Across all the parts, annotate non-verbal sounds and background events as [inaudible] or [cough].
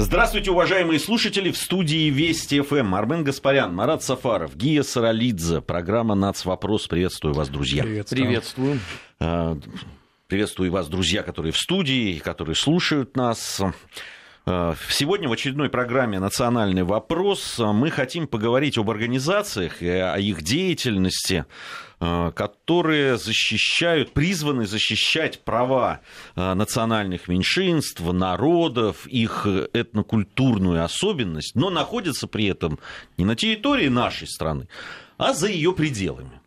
Здравствуйте, уважаемые слушатели. В студии Вести ФМ. Армен Гаспарян, Марат Сафаров, Гия Саралидзе. Программа «Нацвопрос». Приветствую вас, друзья. Приветствую. Приветствую. А, приветствую вас, друзья, которые в студии, которые слушают нас. А, сегодня в очередной программе «Национальный вопрос» мы хотим поговорить об организациях и о их деятельности, Э, которые защищают, призваны защищать права э, национальных меньшинств, народов, их этнокультурную особенность, но находятся при этом не на территории нашей страны, а за ее пределами.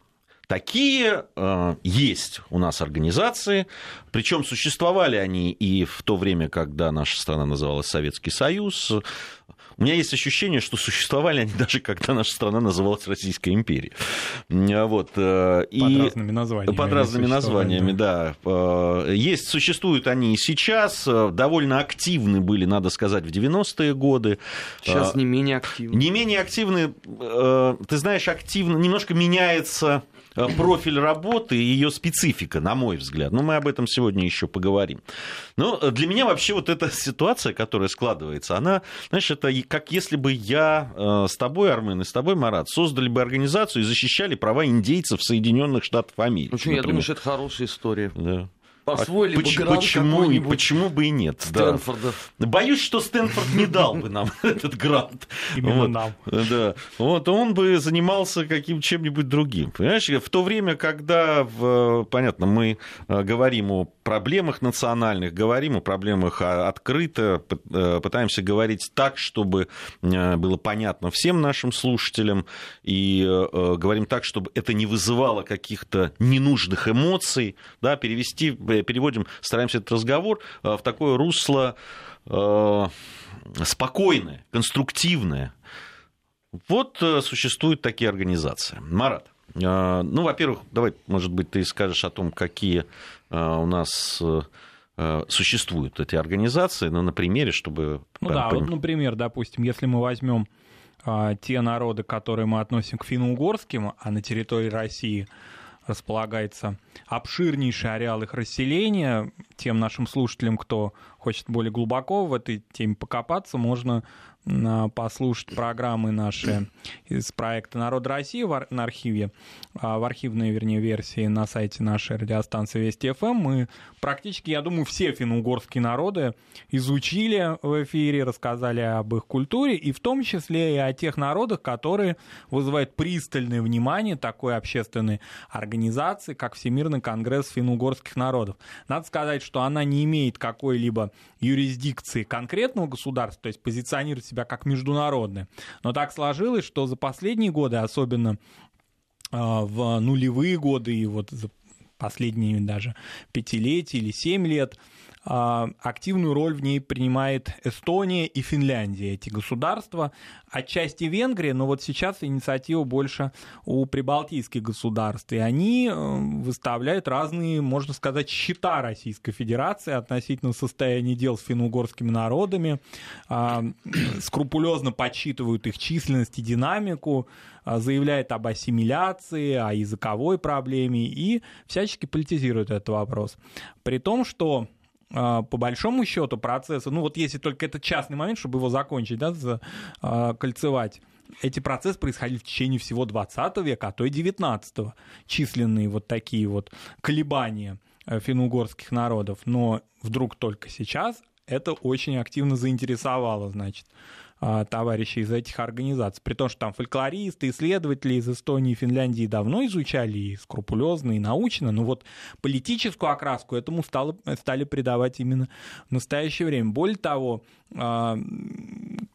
Такие э, есть у нас организации, причем существовали они и в то время, когда наша страна называлась Советский Союз, у меня есть ощущение, что существовали они даже когда наша страна называлась Российской империей. Вот. Э, и под разными названиями. Под разными названиями, да. да. Э, есть, существуют они и сейчас, э, довольно активны были, надо сказать, в 90-е годы. Сейчас не менее активны. Не менее активны, ты знаешь, активно, немножко меняется Э, профиль работы и ее специфика, на мой взгляд. Но мы об этом сегодня еще поговорим. Но э, для меня вообще вот эта ситуация, которая складывается, она, знаешь, это как если бы я э, с тобой, Армен, и с тобой, Марат, создали бы организацию и защищали права индейцев Соединенных Штатов Америки. Ну, я думаю, что это хорошая история. Да освоили а почему, почему, почему бы и нет? Стэнфорда. Да. Боюсь, что Стэнфорд не дал бы нам [laughs] этот грант. Именно вот. нам. Да. Вот он бы занимался каким чем-нибудь другим. Понимаешь, в то время, когда, понятно, мы э, говорим о проблемах национальных, говорим о проблемах открыто, э, пытаемся говорить так, чтобы э, было понятно всем нашим слушателям, и говорим так, чтобы это не вызывало каких-то ненужных эмоций, да, перевести переводим, стараемся этот разговор э, в такое русло э, спокойное, конструктивное. Вот э, существуют такие организации. Марат, ну, во-первых, давай, может быть, ты скажешь о том, какие у нас существуют эти организации, но на примере, чтобы... Ну да, вот, например, допустим, если мы возьмем те народы, которые мы относим к финно-угорским, а на территории России располагается обширнейший ареал их расселения. Тем нашим слушателям, кто хочет более глубоко в этой теме покопаться, можно послушать программы наши из проекта «Народ России» на архиве, а, в архивной, вернее, версии на сайте нашей радиостанции Вести ФМ. Мы практически, я думаю, все финно-угорские народы изучили в эфире, рассказали об их культуре, и в том числе и о тех народах, которые вызывают пристальное внимание такой общественной организации, как Всемирный конгресс финно-угорских народов. Надо сказать, что она не имеет какой-либо юрисдикции конкретного государства, то есть позиционирует себя как международная. Но так сложилось, что за последние годы, особенно а, в нулевые годы и вот за последние даже пятилетия или семь лет, активную роль в ней принимает Эстония и Финляндия, эти государства, отчасти Венгрия, но вот сейчас инициатива больше у прибалтийских государств, и они э, выставляют разные, можно сказать, счета Российской Федерации относительно состояния дел с финно-угорскими народами, а, скрупулезно подсчитывают их численность и динамику, а, заявляет об ассимиляции, о языковой проблеме и всячески политизирует этот вопрос. При том, что а, по большому счету процессы, ну вот если только это частный момент, чтобы его закончить, да, кольцевать, эти процессы происходили в течение всего 20 века, а то и 19 -го. Численные вот такие вот колебания э, финно-угорских народов. Но вдруг только сейчас это очень активно заинтересовало, значит, а, товарищи из этих организаций. При том, что там фольклористы, исследователи из Эстонии и Финляндии давно изучали и скрупулезно, и научно, но вот политическую окраску этому стало, стали придавать именно в настоящее время. Более того, а,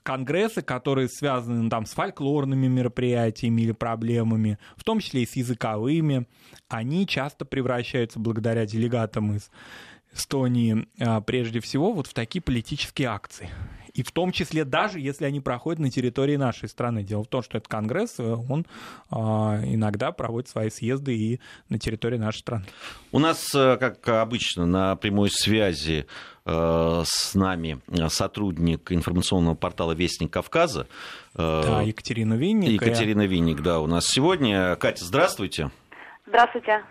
конгрессы, которые связаны ну, там, с фольклорными мероприятиями или проблемами, в том числе и с языковыми, они часто превращаются благодаря делегатам из Эстонии а, прежде всего вот в такие политические акции. И в том числе даже если они проходят на территории нашей страны. Дело в том, что этот Конгресс, э, он а, иногда проводит свои съезды и на территории нашей страны. У нас, э, как обычно, на прямой связи э, с нами сотрудник информационного портала «Вестник Кавказа». Да, Екатерина Винник. Екатерина Винник, да, у нас сегодня. Катя, здравствуйте. Здравствуйте.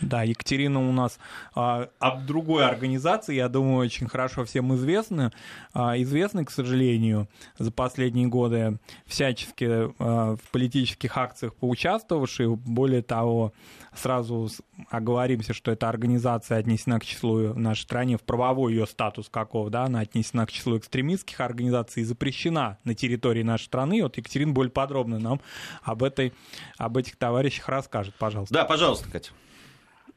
Да, Екатерина у нас а, об другой организации, я думаю, очень хорошо всем известны. А, известны, к сожалению, за последние годы всячески а, в политических акциях поучаствовавшие. Более того, сразу оговоримся, что эта организация отнесена к числу в нашей стране, в правовой ее статус каков, да, она отнесена к числу экстремистских организаций и запрещена на территории нашей страны. Вот Екатерина более подробно нам об, этой, об этих товарищах расскажет, пожалуйста. Да, пожалуйста, Катя.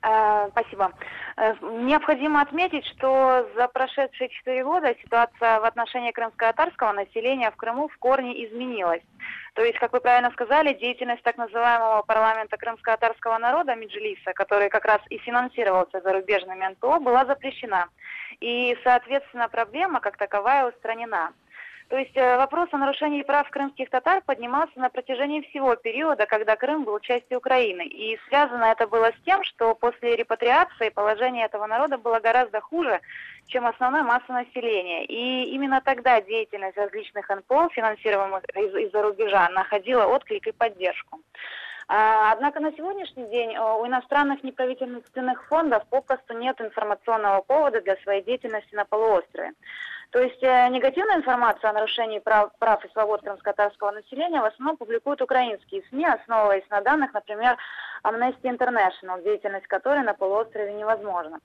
Э, спасибо. Э, необходимо отметить, что за прошедшие четыре года ситуация в отношении крымско-татарского населения в Крыму в корне изменилась. То есть, как вы правильно сказали, деятельность так называемого парламента крымско-татарского народа Меджлиса, который как раз и финансировался зарубежными НПО, была запрещена. И, соответственно, проблема как таковая устранена. То есть э, вопрос о нарушении прав крымских татар поднимался на протяжении всего периода, когда Крым был частью Украины. И связано это было с тем, что после репатриации положение этого народа было гораздо хуже, чем основной массы населения. И именно тогда деятельность различных НПО, финансируемых из- за рубежа, находила отклик и поддержку. А, однако на сегодняшний день э, у иностранных неправительственных фондов попросту нет информационного повода для своей деятельности на полуострове. То есть э, негативную информацию о нарушении прав, прав и свобод крымско-татарского населения в основном публикуют украинские СМИ, основываясь на данных, например, Amnesty International, деятельность которой на полуострове невозможна.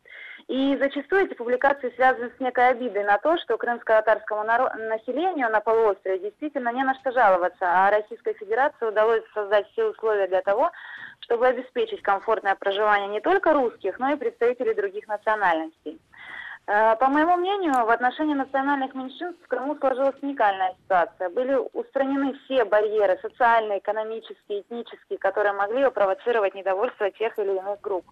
И зачастую эти публикации связаны с некой обидой на то, что крымско-татарскому населению на полуострове действительно не на что жаловаться, а Российской Федерации удалось создать все условия для того, чтобы обеспечить комфортное проживание не только русских, но и представителей других национальностей. Э, по моему мнению, в отношении национальных меньшинств в Крыму сложилась уникальная ситуация. Были устранены все барьеры социальные, экономические, этнические, которые могли провоцировать недовольство тех или иных групп.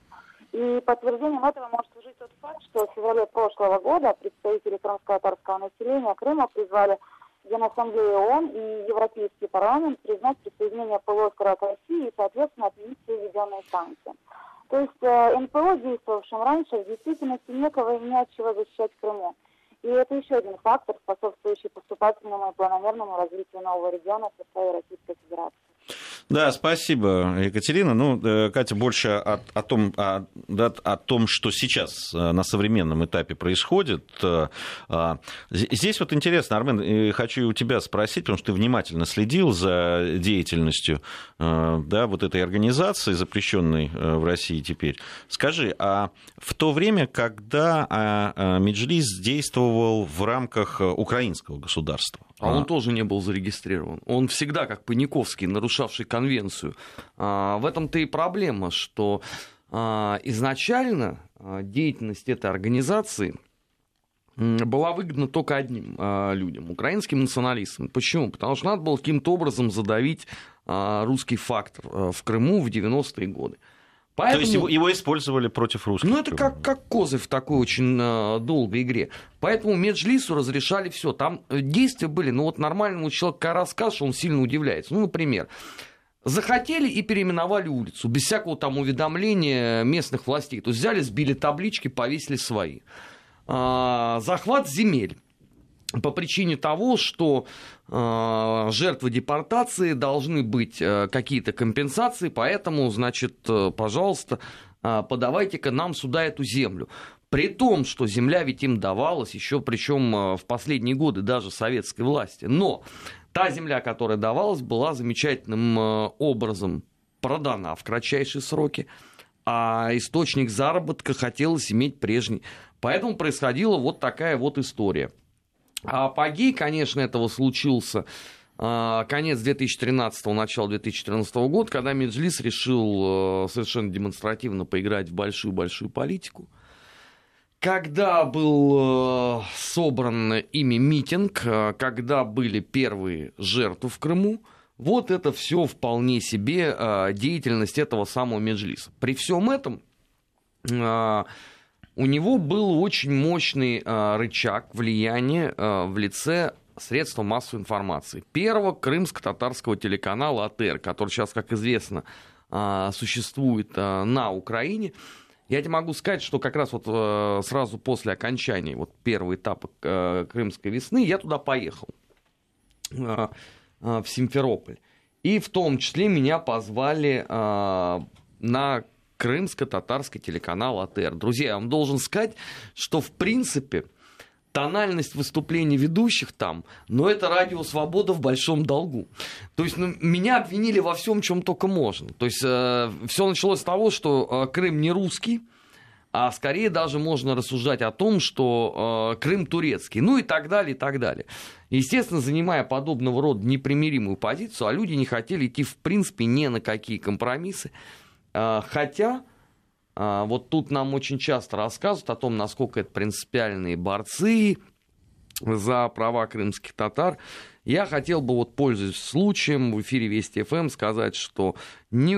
И подтверждением этого может служить тот факт, что в феврале прошлого года представители крымско-татарского населения Крыма призвали Генассамблею ООН и Европейский парламент признать присоединение полуострова к России и, соответственно, отменить все введенные санкции. То есть э, НПО, действовавшим раньше, в действительности некого и не от чего защищать в Крыму. И это еще один фактор, способствующий поступательному и планомерному развитию нового региона в составе Российской Федерации. Да, спасибо, Екатерина. Ну, э, Катя, больше о, о, том, о, о том, что сейчас э, на современном этапе происходит. Э, а, здесь вот интересно, Армен, хочу у тебя спросить, потому что ты внимательно следил за деятельностью да, вот этой организации, запрещенной в России теперь. Скажи, а в то время, когда а, а, Меджлис действовал в рамках украинского государства, а, а он тоже не был зарегистрирован. Он всегда, как Паниковский, нарушавший конвенцию. А, в этом-то и проблема, что а, изначально а, деятельность этой организации была выгодна только одним а, людям, украинским националистам. Почему? Потому что надо было каким-то образом задавить а, русский фактор а, в Крыму в 90-е годы. Поэтому... То есть его, его использовали против русских? Ну, это как, как козы в такой очень э, долгой игре. Поэтому Меджлису разрешали все. Там э, действия были, ну вот нормальному человеку рассказ, что он сильно удивляется. Ну, например, захотели и переименовали улицу, без всякого там уведомления местных властей. То есть взяли, сбили таблички, повесили свои. А, захват земель по причине того, что э, жертвы депортации должны быть э, какие-то компенсации, поэтому, значит, э, пожалуйста, э, подавайте-ка нам сюда эту землю. При том, что земля ведь им давалась еще, причем э, в последние годы даже советской власти. Но та земля, которая давалась, была замечательным э, образом продана в кратчайшие сроки, а источник заработка хотелось иметь прежний. Поэтому происходила вот такая вот история – а апогей, конечно, этого случился а, конец 2013 начало 2014 года, когда Меджлис решил э, совершенно демонстративно поиграть в большую-большую политику. Когда был э, собран ими митинг, э, когда были первые жертвы в Крыму, вот это все вполне себе деятельность этого самого Меджлиса. При всем этом у него был очень мощный э, рычаг влияния э, в лице средства массовой информации. Первого крымско-татарского телеканала АТР, который сейчас, как известно, э, существует э, на Украине. Я тебе могу сказать, что как раз вот э, сразу после окончания вот первого этапа э, Крымской весны я туда поехал, э, э, в Симферополь. И в том числе меня позвали э, на крымско-татарский телеканал АТР. Друзья, я вам должен сказать, что в принципе тональность выступлений ведущих там, но это радио «Свобода» в большом долгу. То есть ну, меня обвинили во всем, чем только можно. То есть э, все началось с того, что э, Крым не русский, а скорее даже можно рассуждать о том, что э, Крым турецкий, ну и так далее, и так далее. Естественно, занимая подобного рода непримиримую позицию, а люди не хотели идти в принципе ни на какие компромиссы, хотя а, вот тут нам очень часто рассказывают о том, насколько это принципиальные борцы за права крымских татар. Я хотел бы, вот пользуясь случаем, в эфире Вести ФМ сказать, что не,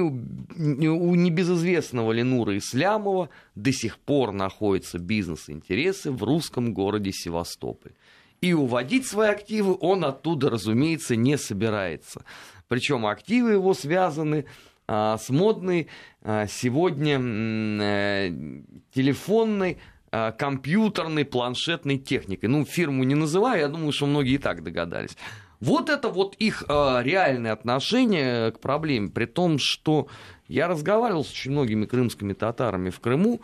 не, у небезызвестного Ленура Ислямова до сих пор находятся бизнес-интересы в русском городе Севастополь. И уводить свои активы он оттуда, разумеется, не собирается. Причем активы его связаны с модной а, сегодня э, телефонной а, компьютерной, планшетной техникой. Ну, фирму не называю, я думаю, что многие и так догадались. Вот это вот их э, реальное отношение к проблеме, при том, что я разговаривал с очень многими крымскими татарами в Крыму,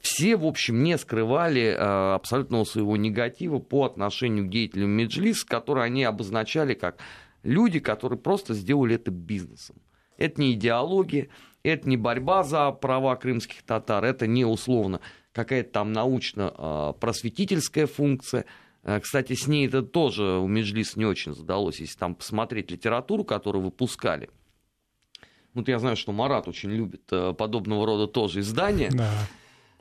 все, в общем, не скрывали э, абсолютного своего негатива по отношению к деятелям Меджлис, которые они обозначали как люди, которые просто сделали это бизнесом. Это не идеология, это не борьба за права крымских татар, это не условно какая-то там научно-просветительская функция. Э, кстати, с ней это тоже у Меджлис не очень задалось, если там посмотреть литературу, которую выпускали. Вот я знаю, что Марат очень любит э, подобного рода тоже издания. Да.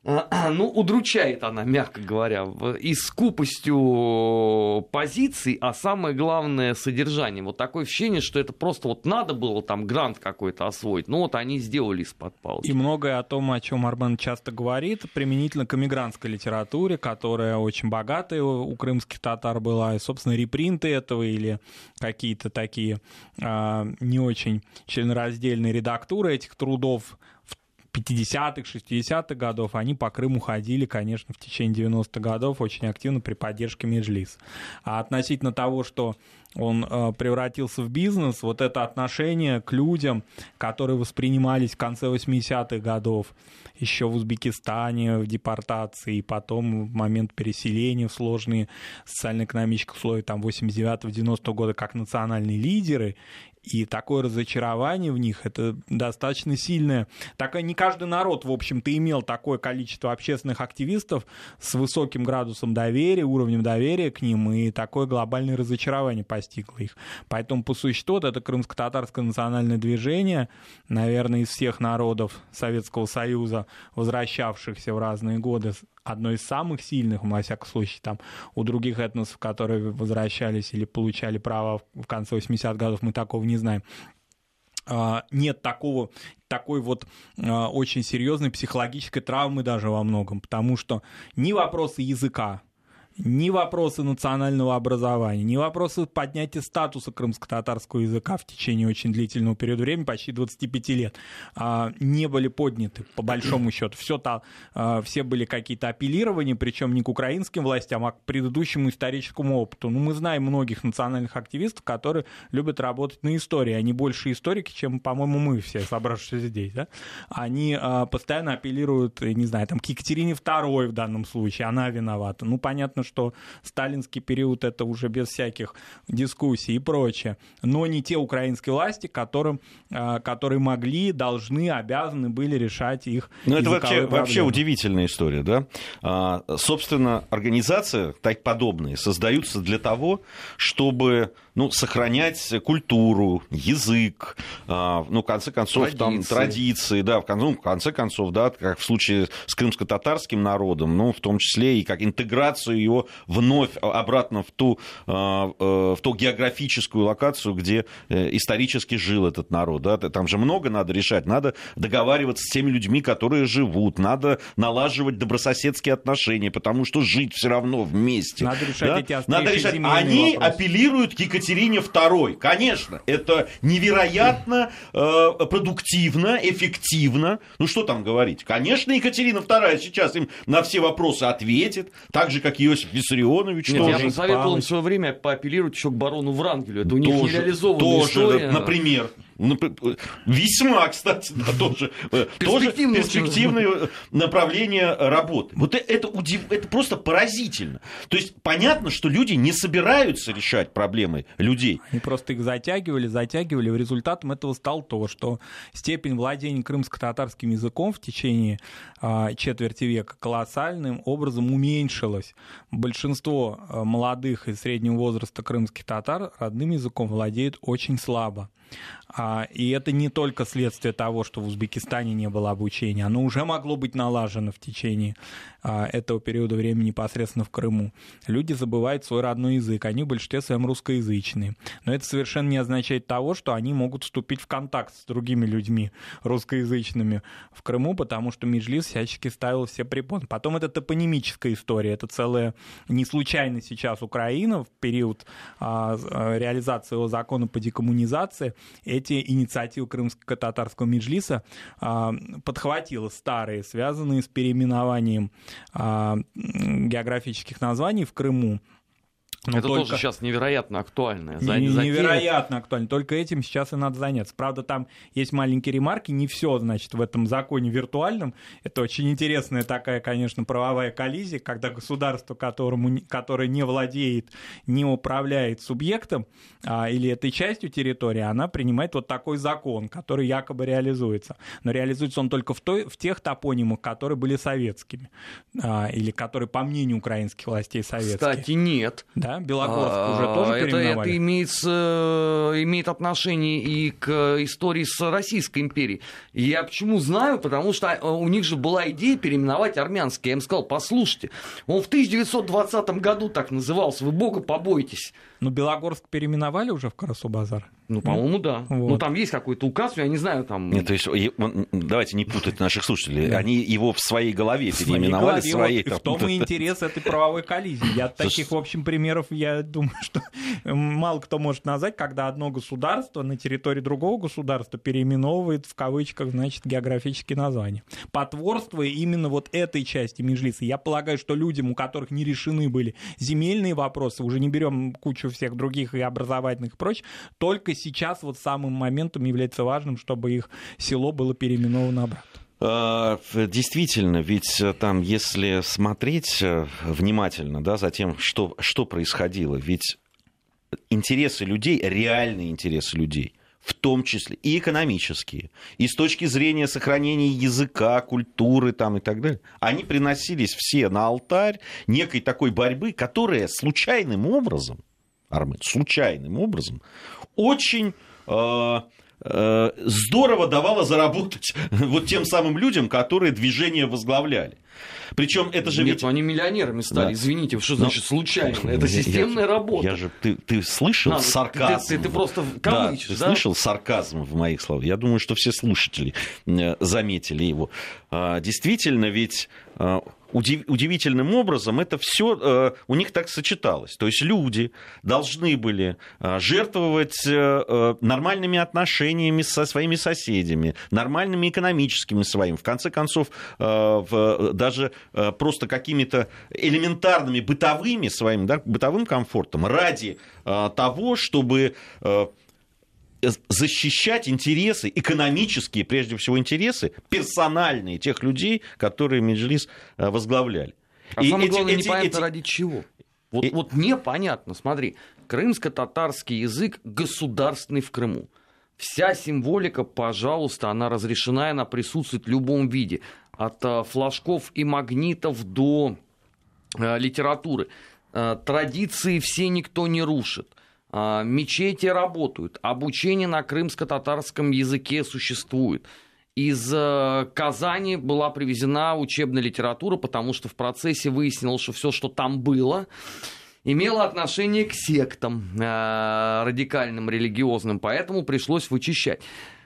[clears throat] ну, удручает она, мягко говоря, и скупостью позиций, а самое главное содержание. Вот такое ощущение, что это просто вот надо было там грант какой-то освоить, ну вот они сделали из-под палки. И многое о том, о чем Армен часто говорит, применительно к эмигрантской литературе, которая очень богатая у крымских татар была, и, собственно, репринты этого или какие-то такие а, не очень членораздельные редактуры этих трудов 50-х, 60-х годов, они по Крыму ходили, конечно, в течение 90-х годов очень активно при поддержке Меджлис. А относительно того, что он э, превратился в бизнес, вот это отношение к людям, которые воспринимались в конце 80-х годов, еще в Узбекистане, в депортации, и потом в момент переселения в сложные социально-экономические условия, там, 89-90 года, как национальные лидеры, и такое разочарование в них, это достаточно сильное. Так не каждый народ, в общем-то, имел такое количество общественных активистов с высоким градусом доверия, уровнем доверия к ним, и такое глобальное разочарование постигло их. Поэтому, по существу, это крымско-татарское национальное движение, наверное, из всех народов Советского Союза, возвращавшихся в разные годы одно из самых сильных, во всяком случае, там, у других этносов, которые возвращались или получали право в конце 80-х годов, мы такого не знаем. А, нет такого, такой вот а, очень серьезной психологической травмы даже во многом, потому что ни вопросы языка, ни вопросы национального образования, ни вопросы поднятия статуса крымско-татарского языка в течение очень длительного периода времени, почти 25 лет, а, не были подняты, по большому счету. Все, то, а, все были какие-то апеллирования, причем не к украинским властям, а к предыдущему историческому опыту. Ну, мы знаем многих национальных активистов, которые любят работать на истории. Они больше историки, чем, по-моему, мы все, собравшиеся здесь. Да? Они а, постоянно апеллируют, не знаю, там, к Екатерине II в данном случае, она виновата. Ну, понятно, что сталинский период это уже без всяких дискуссий и прочее, но не те украинские власти, которым, а, которые могли, должны, обязаны были решать их Ну, это вообще, вообще удивительная история, да? А, собственно, организации так подобные создаются для того, чтобы ну, сохранять культуру, язык, а, ну, в конце концов, традиции. там, традиции, да, в конце, ну, в конце концов, да, как в случае с крымско-татарским народом, ну, в том числе и как интеграцию его вновь обратно в ту, а, э, в ту географическую локацию, где э, исторически жил этот народ, да, там же много надо решать, надо договариваться с теми людьми, которые живут, надо налаживать добрососедские отношения, потому что жить все равно вместе. Надо решать да? эти Надо решать. Они вопросы. апеллируют к Екатерине Екатерине II. Конечно, это невероятно э, продуктивно, эффективно. Ну что там говорить? Конечно, Екатерина II сейчас им на все вопросы ответит, так же, как Иосиф Виссарионович Нет, тоже. Я бы советовал им в свое время поапеллировать еще к барону Врангелю. Это у них тоже, нереализованная тоже, история. Например. Ну, весьма, кстати, да, тоже, э, тоже перспективное направление работы. Вот это, удив... это просто поразительно. То есть понятно, что люди не собираются решать проблемы людей. Они просто их затягивали, затягивали. Результатом этого стало то, что степень владения крымско-татарским языком в течение а, четверти века колоссальным образом уменьшилась. Большинство а, молодых и среднего возраста крымских татар родным языком владеют очень слабо. А, и это не только следствие того, что в Узбекистане не было обучения, оно уже могло быть налажено в течение а, этого периода времени непосредственно в Крыму. Люди забывают свой родной язык, они в большинстве своем русскоязычные. Но это совершенно не означает того, что они могут вступить в контакт с другими людьми русскоязычными в Крыму, потому что Меджлис всячески ставил все препоны. Потом это топонимическая история, это целая не случайно сейчас Украина в период а, реализации его закона по декоммунизации эти инициативы крымско-татарского меджлиса а, подхватила старые, связанные с переименованием а, географических названий в Крыму но это только... тоже сейчас невероятно актуально. За... Невероятно актуально. Только этим сейчас и надо заняться. Правда, там есть маленькие ремарки. Не все, значит, в этом законе виртуальном. Это очень интересная такая, конечно, правовая коллизия, когда государство, которому, которое не владеет, не управляет субъектом а, или этой частью территории, она принимает вот такой закон, который якобы реализуется. Но реализуется он только в, той, в тех топонимах, которые были советскими. А, или которые, по мнению украинских властей, советские. Кстати, нет. Да? Белогорск а, уже тоже это, переименовали? Это имеет, э, имеет отношение и к истории с Российской империей. Я почему знаю? Потому что э, у них же была идея переименовать армянский. Я им сказал, послушайте, он в 1920 году так назывался, вы бога побойтесь. Ну, Белогорск переименовали уже в Карасу-Базар? Ну, по-моему, да. Ну, вот. Ну, там есть какой-то указ, я не знаю, там... Нет, то есть, давайте не путать наших слушателей. Да. Они его в своей голове переименовали. В своей, вот, в том и интерес этой правовой коллизии. Я таких, в общем, примеров, я думаю, что мало кто может назвать, когда одно государство на территории другого государства переименовывает, в кавычках, значит, географические названия. Потворствуя именно вот этой части Межлиса. Я полагаю, что людям, у которых не решены были земельные вопросы, уже не берем кучу всех других и образовательных и прочее, только сейчас вот самым моментом является важным, чтобы их село было переименовано обратно. А, действительно, ведь э, там, если смотреть э, внимательно да, за тем, что, что происходило, ведь интересы людей, реальные интересы людей, в том числе и экономические, и с точки зрения сохранения языка, культуры там, и так далее, они приносились все на алтарь некой такой борьбы, которая случайным образом, Армен, случайным образом очень э, э, здорово давала заработать [laughs] вот тем самым людям, которые движение возглавляли. Причем это же Нет, ведь... они миллионерами стали, да. извините, что значит Но... случайно? Это системная я, работа. Я же, ты, ты слышал Надо, сарказм? Ты, ты, ты просто кавычишь, да? Ты да? слышал сарказм в моих словах? Я думаю, что все слушатели э, заметили его. А, действительно, ведь а, удивительным образом это все э, у них так сочеталось. То есть люди должны были э, жертвовать э, нормальными отношениями со своими соседями, нормальными экономическими своими, в конце концов, даже просто какими-то элементарными бытовыми своим, да, бытовым комфортом ради того, чтобы защищать интересы, экономические, прежде всего, интересы, персональные тех людей, которые Меджлис э, возглавляли. А и самое эти, главное, эти, непонятно эти... ради чего. Вот, и... вот непонятно, смотри, крымско-татарский язык государственный в Крыму. Вся символика, пожалуйста, она разрешена, она присутствует в любом виде. От э, флажков и магнитов до э, литературы. Традиции все никто не рушит. А, мечети работают, обучение на крымско-татарском языке существует. Из э, Казани была привезена учебная литература, потому что в процессе выяснилось, что все, что там было, имело отношение к сектам э, радикальным, религиозным, поэтому пришлось вычищать.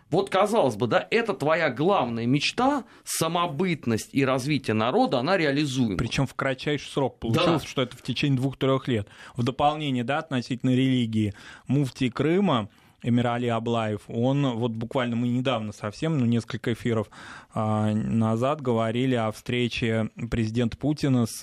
Вот, казалось бы, да, это твоя главная мечта, самобытность и развитие народа, она реализуема. Причем в кратчайший срок получилось, да. что это в течение двух-трех лет. В дополнение, да, относительно религии, муфтий Крыма, Эмирали Аблаев, он вот буквально мы недавно совсем, ну, несколько эфиров а, назад говорили о встрече президента Путина с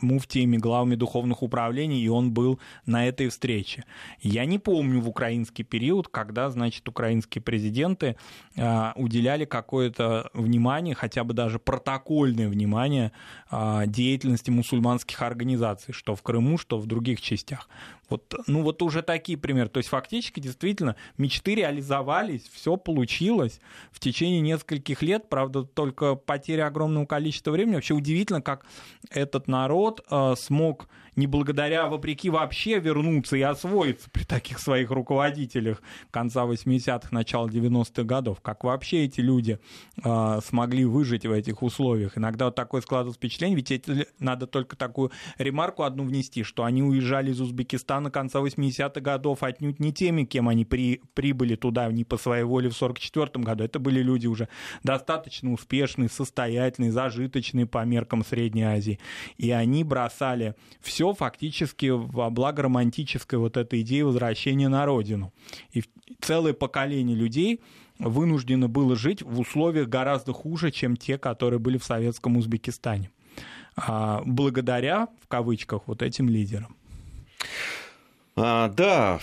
муфтиями, главами духовных управлений, и он был на этой встрече. Я не помню в украинский период, когда, значит, украинские президенты э, уделяли какое-то внимание, хотя бы даже протокольное внимание э, деятельности мусульманских организаций, что в Крыму, что в других частях. Вот, ну вот уже такие примеры. То есть фактически действительно мечты реализовались, все получилось в течение нескольких лет. Правда, только потеря огромного количества времени. Вообще удивительно, как этот народ э, смог не благодаря, вопреки вообще вернуться и освоиться при таких своих руководителях конца 80-х, начала 90-х годов. Как вообще эти люди э, смогли выжить в этих условиях. Иногда вот такое складывается впечатление, ведь эти, надо только такую ремарку одну внести, что они уезжали из Узбекистана конца 80-х годов отнюдь не теми, кем они при, прибыли туда не по своей воле в 44 году. Это были люди уже достаточно успешные, состоятельные, зажиточные по меркам Средней Азии. И они бросали все все фактически во благо романтической вот этой идеи возвращения на родину. И целое поколение людей вынуждено было жить в условиях гораздо хуже, чем те, которые были в советском Узбекистане. А, благодаря, в кавычках, вот этим лидерам. А, да,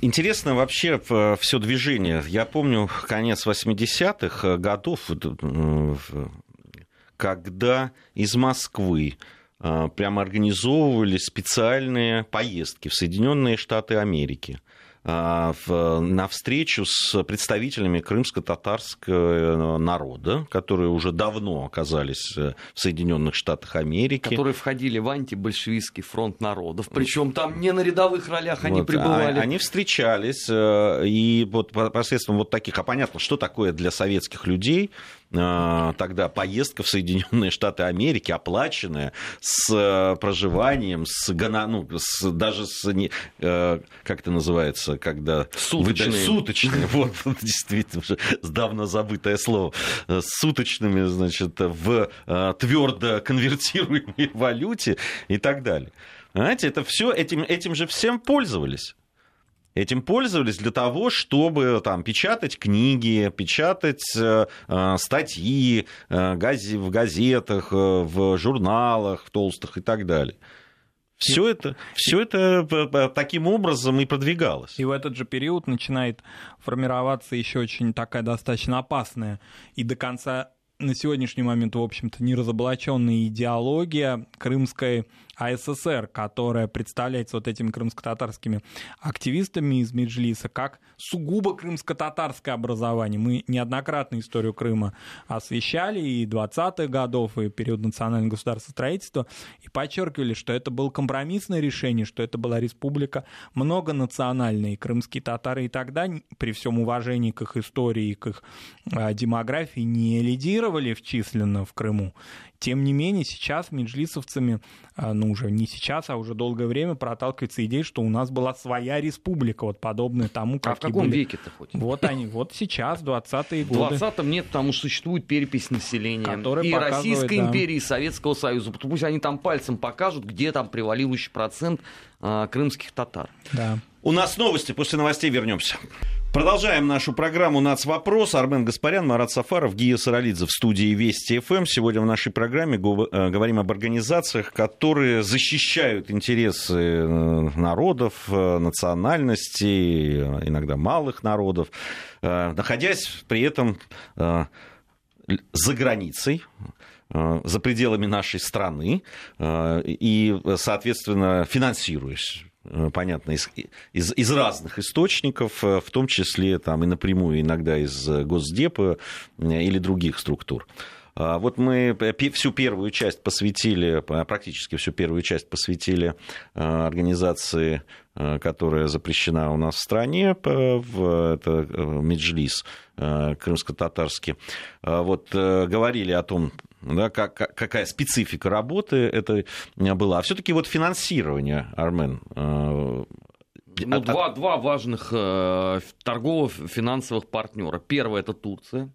интересно вообще все движение. Я помню конец 80-х годов, когда из Москвы прямо организовывали специальные поездки в Соединенные Штаты Америки а, на встречу с представителями крымско-татарского народа, которые уже давно оказались э, в Соединенных Штатах Америки. Которые входили в антибольшевистский фронт народов, причем там не на рядовых ролях они вот, пребывали. А, они встречались, э, и вот посредством вот таких, а понятно, что такое для советских людей а, тогда поездка в Соединенные Штаты Америки, оплаченная с э, проживанием, с, ну, с даже с, э, как это называется, когда... Суточные. Суточные, [laughs] вот, действительно, давно забытое слово. С суточными, значит, в э, твердо конвертируемой [laughs] валюте и так далее. Знаете, это все, этим, этим же всем пользовались этим пользовались для того, чтобы там, печатать книги, печатать э, э статьи э, гази, в газетах, э, в журналах, в толстых и так далее. Все это, все это таким образом и продвигалось. И в этот же период начинает формироваться еще очень такая достаточно опасная и до конца на сегодняшний момент, в общем-то, неразоблаченная идеология крымской АССР, которая представляется вот этими крымско-татарскими активистами из Меджлиса как сугубо крымско-татарское образование. Мы неоднократно историю Крыма освещали и 20-х годов, и период национального государства строительства, и подчеркивали, что это было компромиссное решение, что это была республика многонациональная, и крымские татары и тогда, при всем уважении к их истории и к их а, демографии, не лидировали в численно в Крыму. Тем не менее, сейчас меджлисовцами, а, ну уже не сейчас, а уже долгое время проталкивается идея, что у нас была своя республика, вот подобная тому, как А в каком были... веке-то хоть? Вот они, вот сейчас, 20-е годы. В 20-м нет, потому что существует перепись населения. И Российской да. империи, и Советского Союза. Пусть они там пальцем покажут, где там преваливающий процент а, крымских татар. Да. У нас новости, после новостей вернемся. Продолжаем нашу программу «Нацвопрос». Армен Гаспарян, Марат Сафаров, Гия Саралидзе в студии Вести ФМ. Сегодня в нашей программе э, говорим об организациях, которые защищают интересы э, народов, э, национальностей, иногда малых народов, находясь при этом за границей, за пределами нашей страны и, соответственно, финансируясь понятно, из, из, из разных источников, э, в том числе там, и напрямую иногда из Госдепа э, или других структур. А вот мы всю первую часть посвятили, практически всю первую часть посвятили организации, которая запрещена у нас в стране, в, это Меджлис крымско-татарский. А вот говорили о том, да, как, какая специфика работы это была. А все-таки вот финансирование, Армен, э, ну, от... два, два важных э, торгово-финансовых партнера. Первое это Турция,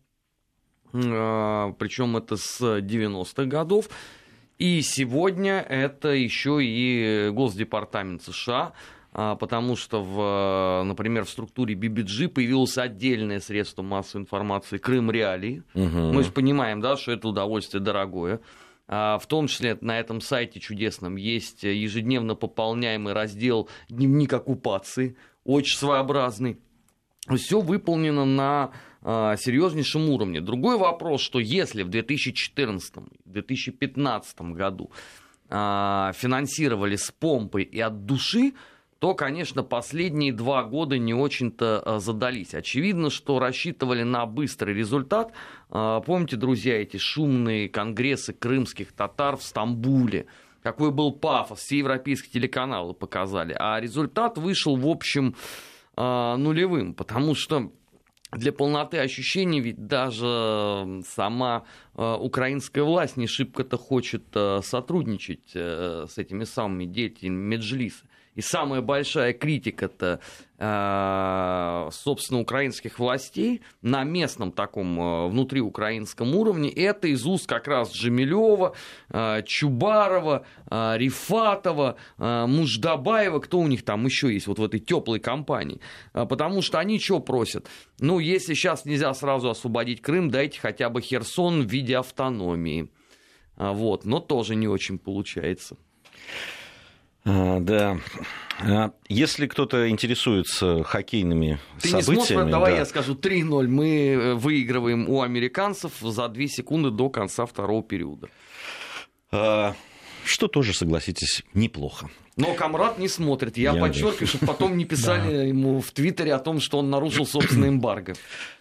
э, причем это с 90-х годов. И сегодня это еще и Госдепартамент США, потому что, в, например, в структуре BBG появилось отдельное средство массовой информации Крым Реалии. Угу. Мы же понимаем, да, что это удовольствие дорогое. А, в том числе на этом сайте чудесном есть ежедневно пополняемый раздел «Дневник оккупации», очень своеобразный. Все выполнено на а, серьезнейшем уровне. Другой вопрос, что если в 2014-2015 году а, финансировали с помпой и от души, то, конечно, последние два года не очень-то а, задались. Очевидно, что рассчитывали на быстрый результат. Помните, друзья, эти шумные конгрессы крымских татар в Стамбуле? Какой был пафос, все европейские телеканалы показали. А результат вышел, в общем, нулевым, потому что для полноты ощущений ведь даже сама э, украинская власть не шибко-то хочет э, сотрудничать э, с этими самыми деятелями Меджлиса. И самая большая критика-то, э, собственно, украинских властей на местном таком э, внутриукраинском уровне, это из уст как раз Джемилева, э, Чубарова, Рифатова, Муждабаева, кто у них там еще есть вот в этой теплой компании. Потому что они что просят? Ну, если сейчас нельзя сразу освободить Крым, дайте хотя бы Херсон в виде автономии. Вот, но тоже не очень получается. А, да. А, если кто-то интересуется хоккейными Ты событиями... Не давай да. я скажу 3-0. Мы э, выигрываем у американцев за 2 секунды до конца второго периода. Что тоже, согласитесь, неплохо. Но Камрад не смотрит. Я, я подчеркиваю, чтобы потом не писали ему в Твиттере о том, что он нарушил собственное эмбарго.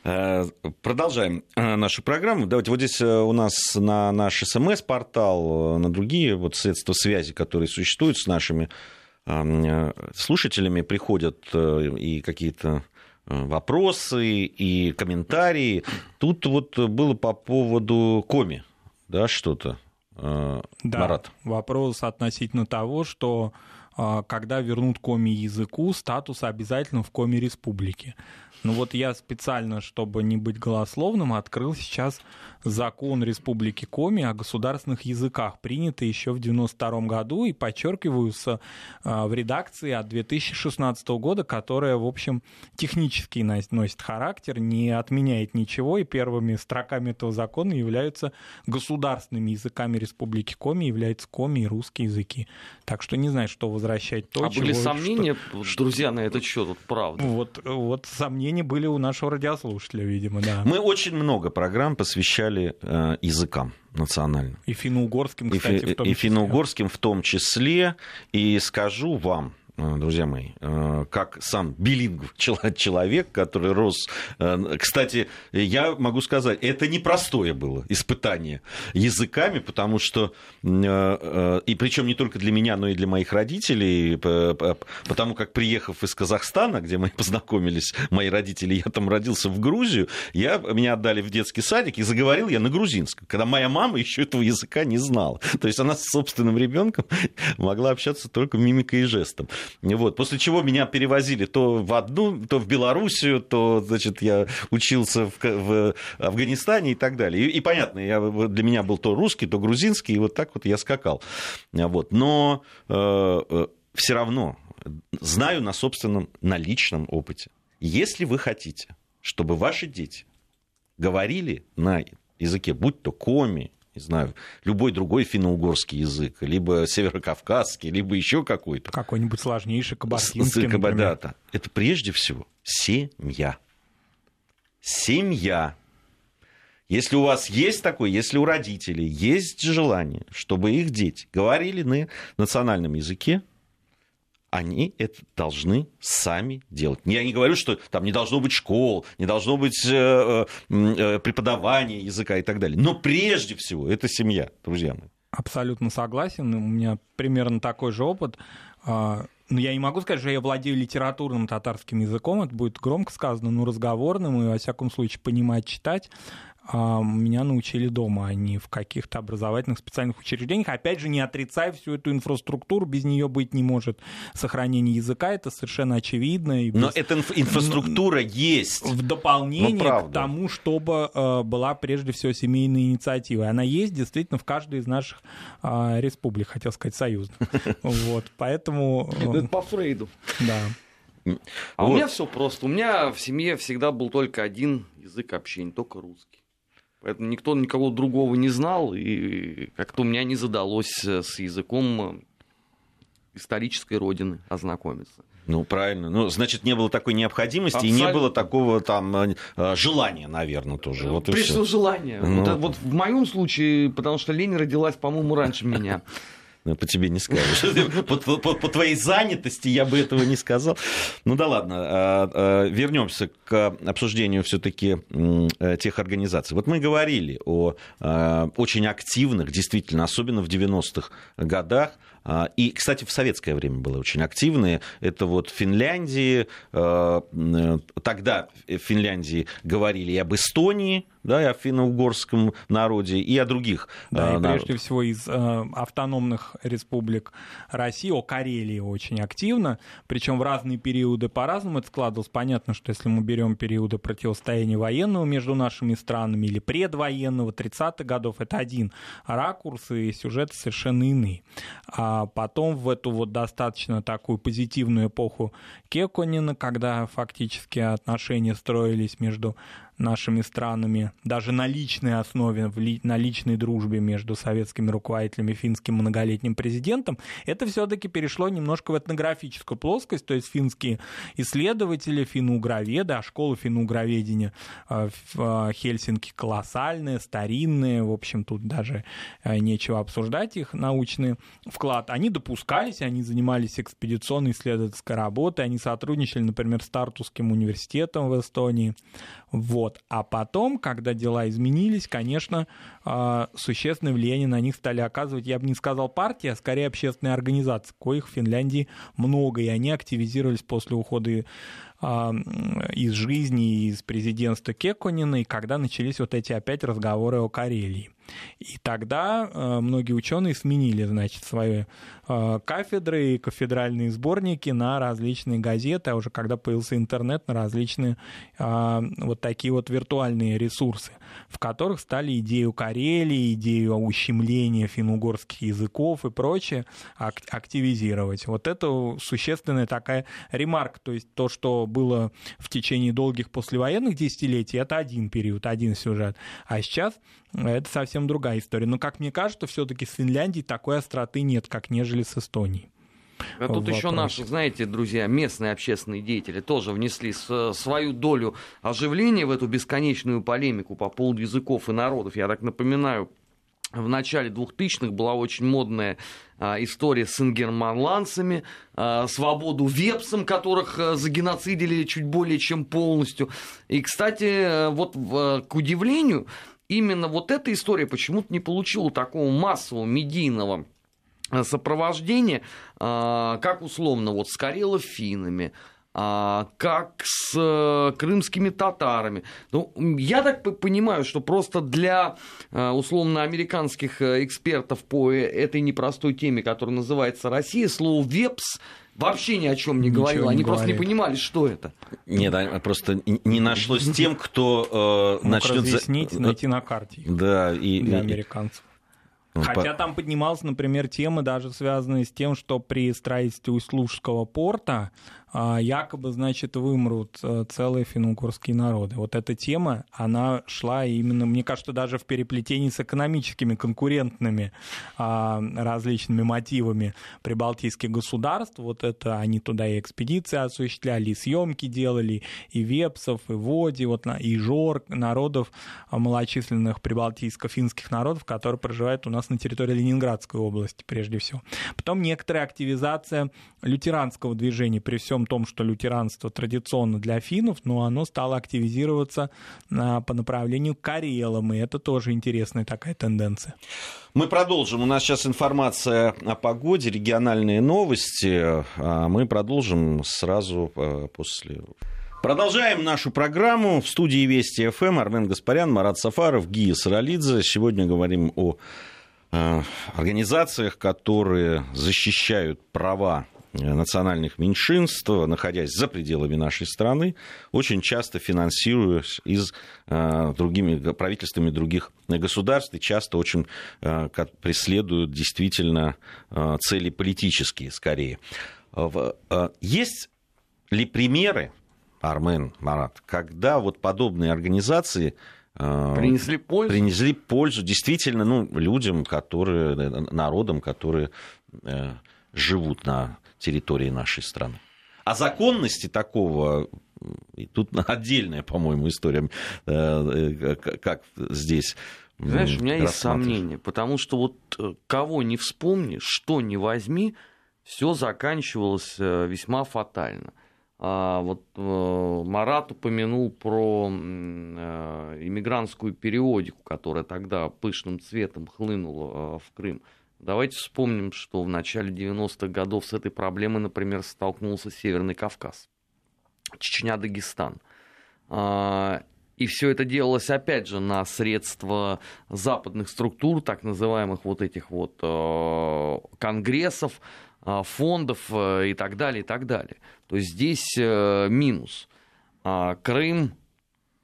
Э, продолжаем э, нашу программу. Давайте вот здесь э, у нас на наш СМС-портал, на другие вот средства связи, которые существуют с нашими слушателями, приходят и какие-то вопросы, и комментарии. Тут вот было по поводу коми, да, что-то. Да, Марат. вопрос относительно того, что а, когда вернут коми языку, статус обязательно в коме республики. Ну вот я специально, чтобы не быть голословным, открыл сейчас закон Республики Коми о государственных языках, принятый еще в 92 году, и подчеркиваю, с, а, в редакции от 2016 года, которая, в общем, технически носит характер, не отменяет ничего, и первыми строками этого закона являются государственными языками Республики Коми, являются коми и русские языки. Так что не знаю, что возвращать то, А чего, были сомнения, что... друзья, на этот счет, вот правда? Вот, вот сомнения сомнения были у нашего радиослушателя, видимо, да. Мы очень много программ посвящали э, языкам национальным. И финно-угорским, кстати, и, в том числе. И финно-угорским в том числе. И скажу вам, друзья мои, э, как сам билингв [laughs] человек, который рос... Э, кстати, я могу сказать, это непростое было испытание языками, потому что, и причем не только для меня, но и для моих родителей, потому как приехав из Казахстана, где мы [laughs] познакомились, мои родители, я там родился в Грузию, я, меня отдали в детский садик, и заговорил я на грузинском, когда моя мама [laughs] еще этого языка не знала. То есть она с собственным ребенком могла общаться только мимикой и жестом. Вот. После чего меня перевозили то в одну, то в Белоруссию, то, значит, я учился в, в Афганистане и так далее. И, и понятно, я, для меня был то русский, то грузинский, и вот так вот я скакал. Вот. Но э, э все равно знаю на собственном, на личном опыте. Если вы хотите, чтобы ваши дети говорили на языке, будь то коми, не знаю, любой другой финно-угорский язык, либо северокавказский, либо еще какой-то. Какой-нибудь сложнейший кабардинский, например. Да, это прежде всего семья. Семья. Если у вас есть такое, если у родителей есть желание, чтобы их дети говорили на национальном языке, они это должны сами делать. Я не говорю, что там не должно быть школ, не должно быть э, э, преподавания языка и так далее. Но прежде всего это семья, друзья мои. Абсолютно согласен. У меня примерно такой же опыт. А, но я не могу сказать, что я владею литературным татарским языком, это будет громко сказано, но разговорным, и, во всяком случае, понимать, читать. А, меня научили дома, а не в каких-то образовательных специальных учреждениях. Опять же, не отрицая всю эту инфраструктуру, без нее быть не может. Сохранение языка это совершенно очевидно. И без... Но эта инф- инфраструктура есть. В дополнение ну, к тому, чтобы э, была прежде всего семейная инициатива. Она есть действительно в каждой из наших э, республик, хотел сказать, союзных. [laughs] Вот, поэтому... Э, это по Фрейду. Да. А у меня все просто. У меня в семье всегда был только один язык общения, только русский. Поэтому никто никого другого не знал, и как-то у меня не задалось с языком исторической родины ознакомиться. Ну, правильно. Ну, значит, не было такой необходимости Абсолютно. и не было такого там э, желания, наверное, тоже. Вот Пришло желание. Ну... Вот, вот в моем случае, потому что Лень родилась, по-моему, раньше меня. По тебе не скажешь. [laughs] По, по, по, твоей занятости я бы этого не сказал. Ну да ладно, а, а, вернемся к обсуждению все-таки э, тех организаций. Вот мы говорили о а, очень активных, действительно, особенно в 90-х годах, и, кстати, в советское время было очень активные. Это вот Финляндии, э, тогда в Финляндии говорили и об Эстонии, да, и о финно-угорском народе, и о других Да, и прежде всего из э, автономных республик России, о Карелии очень активно, причем в разные периоды по-разному это складывалось. Понятно, что если мы берем периоды противостояния военного между нашими странами или предвоенного 30-х годов, это один ракурс, и сюжеты совершенно иные. А потом в эту вот достаточно такую позитивную эпоху Кеконина, когда фактически отношения строились между нашими странами, даже на личной основе, на личной дружбе между советскими руководителями и финским многолетним президентом, это все-таки перешло немножко в этнографическую плоскость, то есть финские исследователи, финно-угроведы, а школа финно-угроведения э, в э, Хельсинки колоссальные, старинные, в общем, тут даже э, нечего обсуждать их научный вклад. Они допускались, они занимались экспедиционной исследовательской работой, они сотрудничали, например, с Тартусским университетом в Эстонии. Вот. А потом, когда дела изменились, конечно, а, существенное влияние на них стали оказывать, я бы не сказал партии, а скорее общественные организации, коих в Финляндии много, и они активизировались после ухода из жизни, из президентства Кеконина, и когда начались вот эти опять разговоры о Карелии. И тогда э, многие ученые сменили, значит, свои э, кафедры и кафедральные сборники на различные газеты, а уже когда появился интернет, на различные вот такие вот виртуальные ресурсы, в которых стали идею Карелии, идею ущемления финно-угорских языков и прочее активизировать. Вот это существенная такая ремарка, то есть то, что было в течение долгих послевоенных десятилетий, это один период, один сюжет, а сейчас это совсем другая история. Но, как мне кажется, все-таки с Финляндией такой остроты нет, как нежели с Эстонией. А тут вопрос. еще наши, знаете, друзья, местные общественные деятели тоже внесли свою долю оживления в эту бесконечную полемику по поводу языков и народов. Я так напоминаю, в начале 2000-х была очень модная а, история с ингерманландцами, а, свободу вепсам, которых а, загеноцидили чуть более чем полностью. И, кстати, вот к удивлению, именно вот эта история почему-то не получила такого массового медийного э, сопровождения, а, как условно вот с карело-финами, а, как с э, крымскими татарами. Ну, я так понимаю, что просто для э, условно американских экспертов по этой непростой теме, которая называется Россия, слово «вепс» вообще ни о чем не говорил. Они просто не понимали, что это. Нет, просто не нашлось тем, кто э, начнет... разъяснить, найти на карте. Да, и... Для американцев. Ну, Хотя там поднималась, например, тема, даже связанная с тем, что при строительстве Услужского порта а, якобы, значит, вымрут э, целые финно-угорские народы. Вот эта тема, она шла именно, мне кажется, даже в переплетении с экономическими конкурентными а, различными мотивами прибалтийских государств. Вот это они туда и экспедиции осуществляли, и съемки делали, и вепсов, и води, вот, и жор народов а, малочисленных прибалтийско-финских народов, которые проживают у нас на территории Ленинградской области, прежде всего. Потом некоторая активизация лютеранского движения при всем том, что лютеранство традиционно для финнов, но оно стало активизироваться на, по направлению к карелам, и это тоже интересная такая тенденция. Мы продолжим. У нас сейчас информация о погоде, региональные новости. А мы продолжим сразу э, после Продолжаем нашу программу. В студии Вести ФМ Армен Гаспарян, Марат Сафаров, Гия Саралидзе. Сегодня говорим о организациях, которые защищают права национальных меньшинств, находясь за пределами нашей страны, очень часто финансируясь из э, другими правительствами других государств и часто очень э, преследуют действительно э, цели политические скорее. Есть ли примеры, Армен Марат, когда вот подобные организации принесли пользу. Принесли пользу действительно ну, людям, которые, народам, которые живут на территории нашей страны. О законности такого и тут отдельная, по-моему, история, как здесь знаешь, у меня есть сомнения, потому что вот э, кого не вспомни, что не возьми, все заканчивалось э, весьма фатально. А вот э, Марат упомянул про иммигрантскую периодику, которая тогда пышным цветом хлынула в Крым. Давайте вспомним, что в начале 90-х годов с этой проблемой, например, столкнулся Северный Кавказ, Чечня, Дагестан. А, и все это делалось, опять же, на средства западных структур, так называемых вот этих вот э, конгрессов, э, фондов э, и так далее, и так далее. То есть здесь минус. А Крым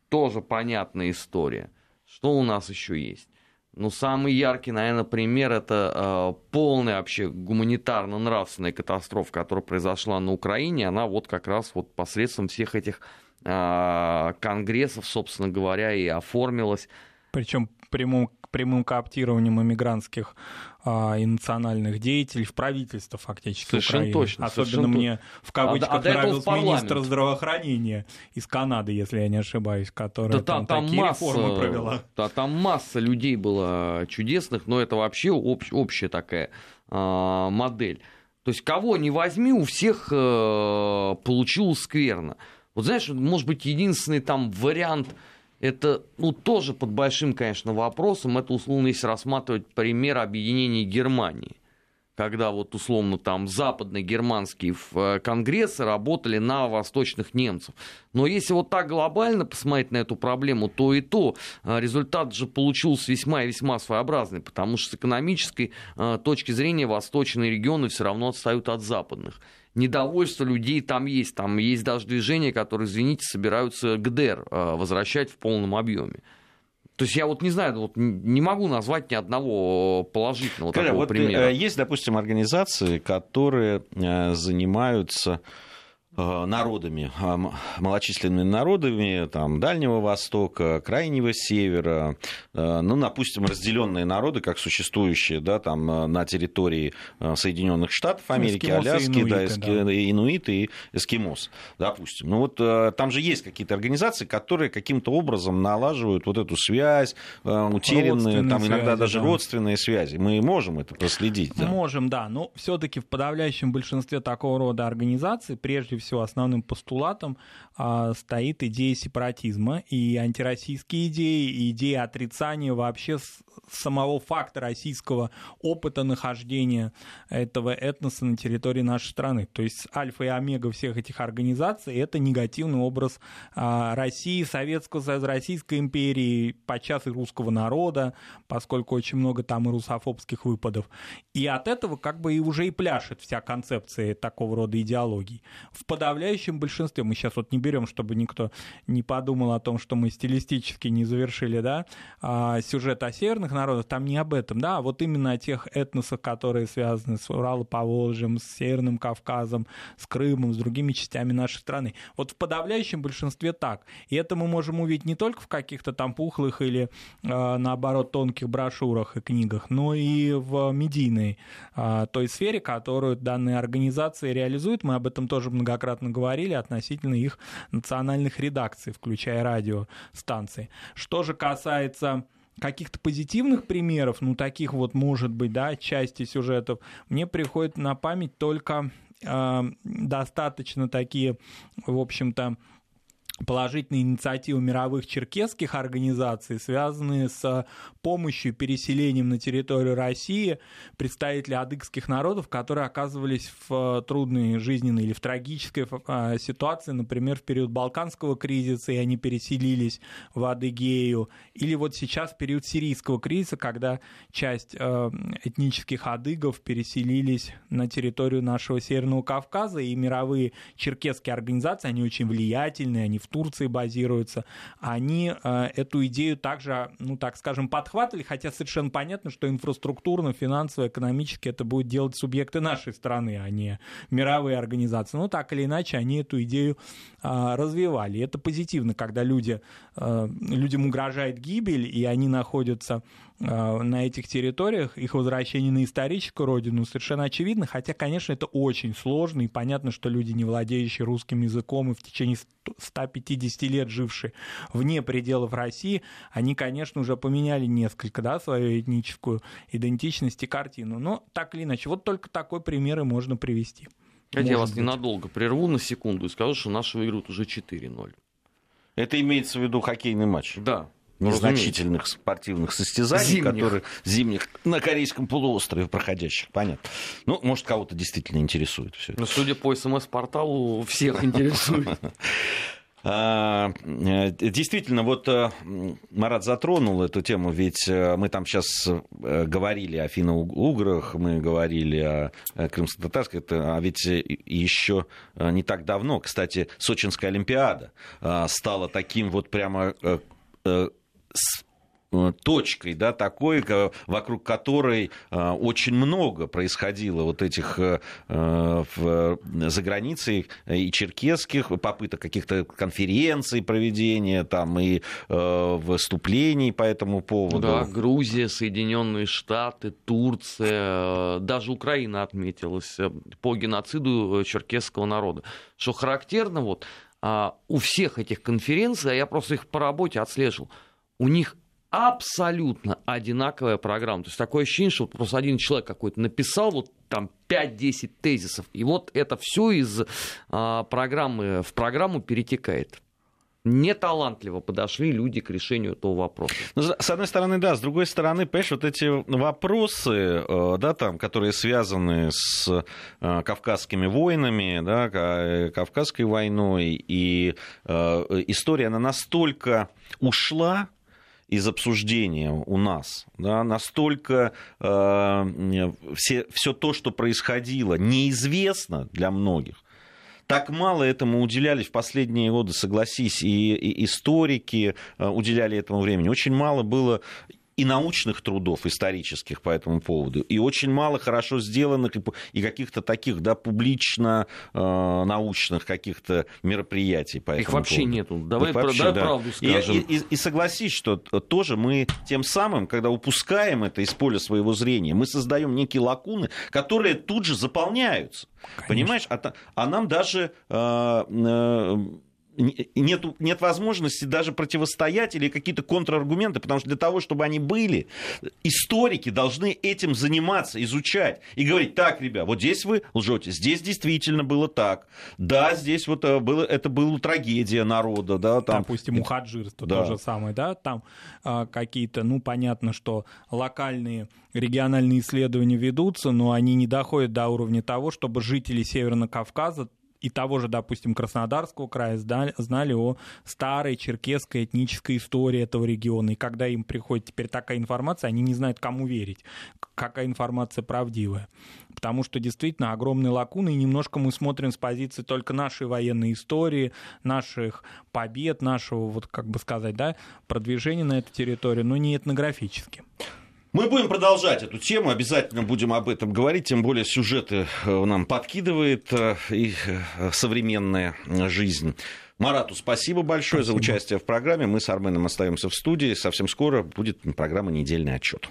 тоже понятная история. Что у нас еще есть? Ну, самый яркий, наверное, пример это э, полная вообще гуманитарно-нравственная катастрофа, которая произошла на Украине. Она вот как раз вот посредством всех этих а, конгрессов, собственно говоря, и оформилась. Причем прямым, прямым кооптированием иммигрантских а, и национальных деятелей в правительство фактически совершенно Украины. Точно, Особенно совершенно мне в кавычках а, а нравился министр здравоохранения из Канады, если я не ошибаюсь, которая да, там, там, такие масса, реформы провела. Да, там масса людей было чудесных, но это вообще общ, общая такая а, модель. То есть кого не возьми, у всех э, получилось скверно. Вот знаешь, может быть, единственный там вариант, это, ну, тоже под большим, конечно, вопросом, это, условно, если рассматривать пример объединения Германии. Когда вот условно там западные германские э, конгрессы работали на восточных немцев. Но если вот так глобально посмотреть на эту проблему, то и то э, результат же получился весьма и весьма своеобразный, потому что с экономической э, точки зрения восточные регионы все равно отстают от западных недовольство людей там есть. Там есть даже движения, которые, извините, собираются ГДР э, возвращать в полном объеме. То есть я вот не знаю, вот не могу назвать ни одного положительного Скажи, такого вот примера. Э, есть, допустим, организации, которые э, занимаются Э, народами, а, малочисленными народами там, Дальнего Востока, Крайнего Севера, э, ну, допустим, разделенные народы, как существующие да, там, э, на территории Соединенных Штатов Америки, Эскимосы, Аляски, инуиты, да, эски, да. инуиты и эскимос, допустим. Ну, вот там же есть какие-то организации, которые каким-то образом налаживают вот эту связь, утерянные, там иногда связи, даже да. родственные связи. Мы можем это проследить. Да? Можем, да, но все-таки в подавляющем большинстве такого рода организаций, прежде всего, всего основным постулатом а, стоит идея сепаратизма и антироссийские идеи, и идея отрицания вообще самого факта российского опыта нахождения этого этноса на территории нашей страны. То есть альфа и омега всех этих организаций – это негативный образ а, России, Советского Союза, Российской империи, подчас и русского народа, поскольку очень много там и русофобских выпадов. И от этого как бы и уже и пляшет вся концепция такого рода идеологий. В подавляющем большинстве, мы сейчас вот не берем, чтобы никто не подумал о том, что мы стилистически не завершили, да, а, сюжет о северных народов, там не об этом, да, а вот именно о тех этносах, которые связаны с Урало-Поволжьем, с Северным Кавказом, с Крымом, с другими частями нашей страны. Вот в подавляющем большинстве так. И это мы можем увидеть не только в каких-то там пухлых или, а, наоборот, тонких брошюрах и книгах, но и в медийной а, той сфере, которую данные организации реализуют. Мы об этом тоже многократно говорили относительно их национальных редакций, включая радиостанции. Что же касается каких-то позитивных примеров, ну, таких вот, может быть, да, части сюжетов, мне приходит на память только э, достаточно такие, в общем-то, положительные инициативы мировых черкесских организаций, связанные с помощью переселением на территорию России представителей адыгских народов, которые оказывались в трудной жизненной или в трагической а, ситуации, например, в период Балканского кризиса, и они переселились в Адыгею, или вот сейчас в период сирийского кризиса, когда часть а, этнических адыгов переселились на территорию нашего Северного Кавказа, и мировые черкесские организации, они очень влиятельные, они в в Турции базируются, они эту идею также, ну так скажем, подхватывали, хотя совершенно понятно, что инфраструктурно, финансово, экономически это будут делать субъекты нашей страны, а не мировые организации. Ну так или иначе, они эту идею развивали. И это позитивно, когда люди, людям угрожает гибель, и они находятся Э, на этих территориях, их возвращение на историческую родину совершенно очевидно, хотя, конечно, это очень сложно, и понятно, что люди, не владеющие русским языком и в течение 150 лет жившие вне пределов России, они, конечно, уже поменяли несколько, да, свою этническую идентичность и картину. Но так или иначе, вот только такой пример и можно привести. Я вас быть. ненадолго прерву на секунду и скажу, что наши выиграют уже 4-0. Это имеется в виду хоккейный матч? Да незначительных ну, спортивных состязаний, зимних. которые зимних на Корейском полуострове проходящих, понятно. Ну, может, кого-то действительно интересует все это. Ну, судя по СМС-порталу, всех интересует. [laughs] А, э, действительно, вот э, Марат затронул эту тему, ведь э, мы там сейчас говорили о финно-уграх, мы говорили о крымско-татарской, а ведь еще не так давно, кстати, Сочинская Олимпиада стала таким вот прямо точкой, да, такой, вокруг которой э, очень много происходило вот этих э, за границей и черкесских попыток каких-то конференций проведения, там и выступлений по этому поводу. Да, Грузия, Соединенные Штаты, Турция, даже Украина отметилась по геноциду черкесского народа. Что характерно, вот а, у всех этих конференций, а я просто их по работе отслеживал, у них абсолютно одинаковая программа. То есть такое ощущение, что просто один человек какой-то написал вот там 5-10 тезисов, и вот это все из а, программы в программу перетекает неталантливо подошли люди к решению этого вопроса. Ну, с одной стороны, да, с другой стороны, понимаешь, вот эти вопросы, э, да, там, которые связаны с э, кавказскими войнами, да, Кавказской войной, и э, история, она настолько ушла из обсуждения у нас. Да, настолько э, все, все то, что происходило, неизвестно для многих. Так мало этому уделяли в последние годы, согласись, и, и историки э, уделяли этому времени. Очень мало было и научных трудов исторических по этому поводу, и очень мало хорошо сделанных и каких-то таких, да, публично э, научных каких-то мероприятий по Их вообще поводу. нету. Давай, Их вообще, да. правду скажем. И, и, и согласись, что тоже мы тем самым, когда упускаем это из поля своего зрения, мы создаем некие лакуны, которые тут же заполняются. Конечно. Понимаешь? А, а нам даже э, э, нет, нет возможности даже противостоять или какие-то контраргументы, потому что для того, чтобы они были, историки должны этим заниматься, изучать и говорить, так, ребят, вот здесь вы лжете, здесь действительно было так, да, здесь вот э, было, это была трагедия народа, да, там. Допустим, мухаджирство да. то же самое, да, там а, какие-то, ну, понятно, что локальные региональные исследования ведутся, но они не доходят до уровня того, чтобы жители Северного Кавказа и того же, допустим, Краснодарского края знали о старой черкесской этнической истории этого региона. И когда им приходит теперь такая информация, они не знают, кому верить, какая информация правдивая. Потому что действительно огромные лакуны, и немножко мы смотрим с позиции только нашей военной истории, наших побед, нашего, вот как бы сказать, да, продвижения на эту территорию, но не этнографически. Мы будем продолжать эту тему, обязательно будем об этом говорить, тем более сюжеты э, нам подкидывает э, и э, современная жизнь. Марату спасибо большое спасибо. за участие в программе. Мы с Арменом остаемся в студии. Совсем скоро будет программа «Недельный отчет».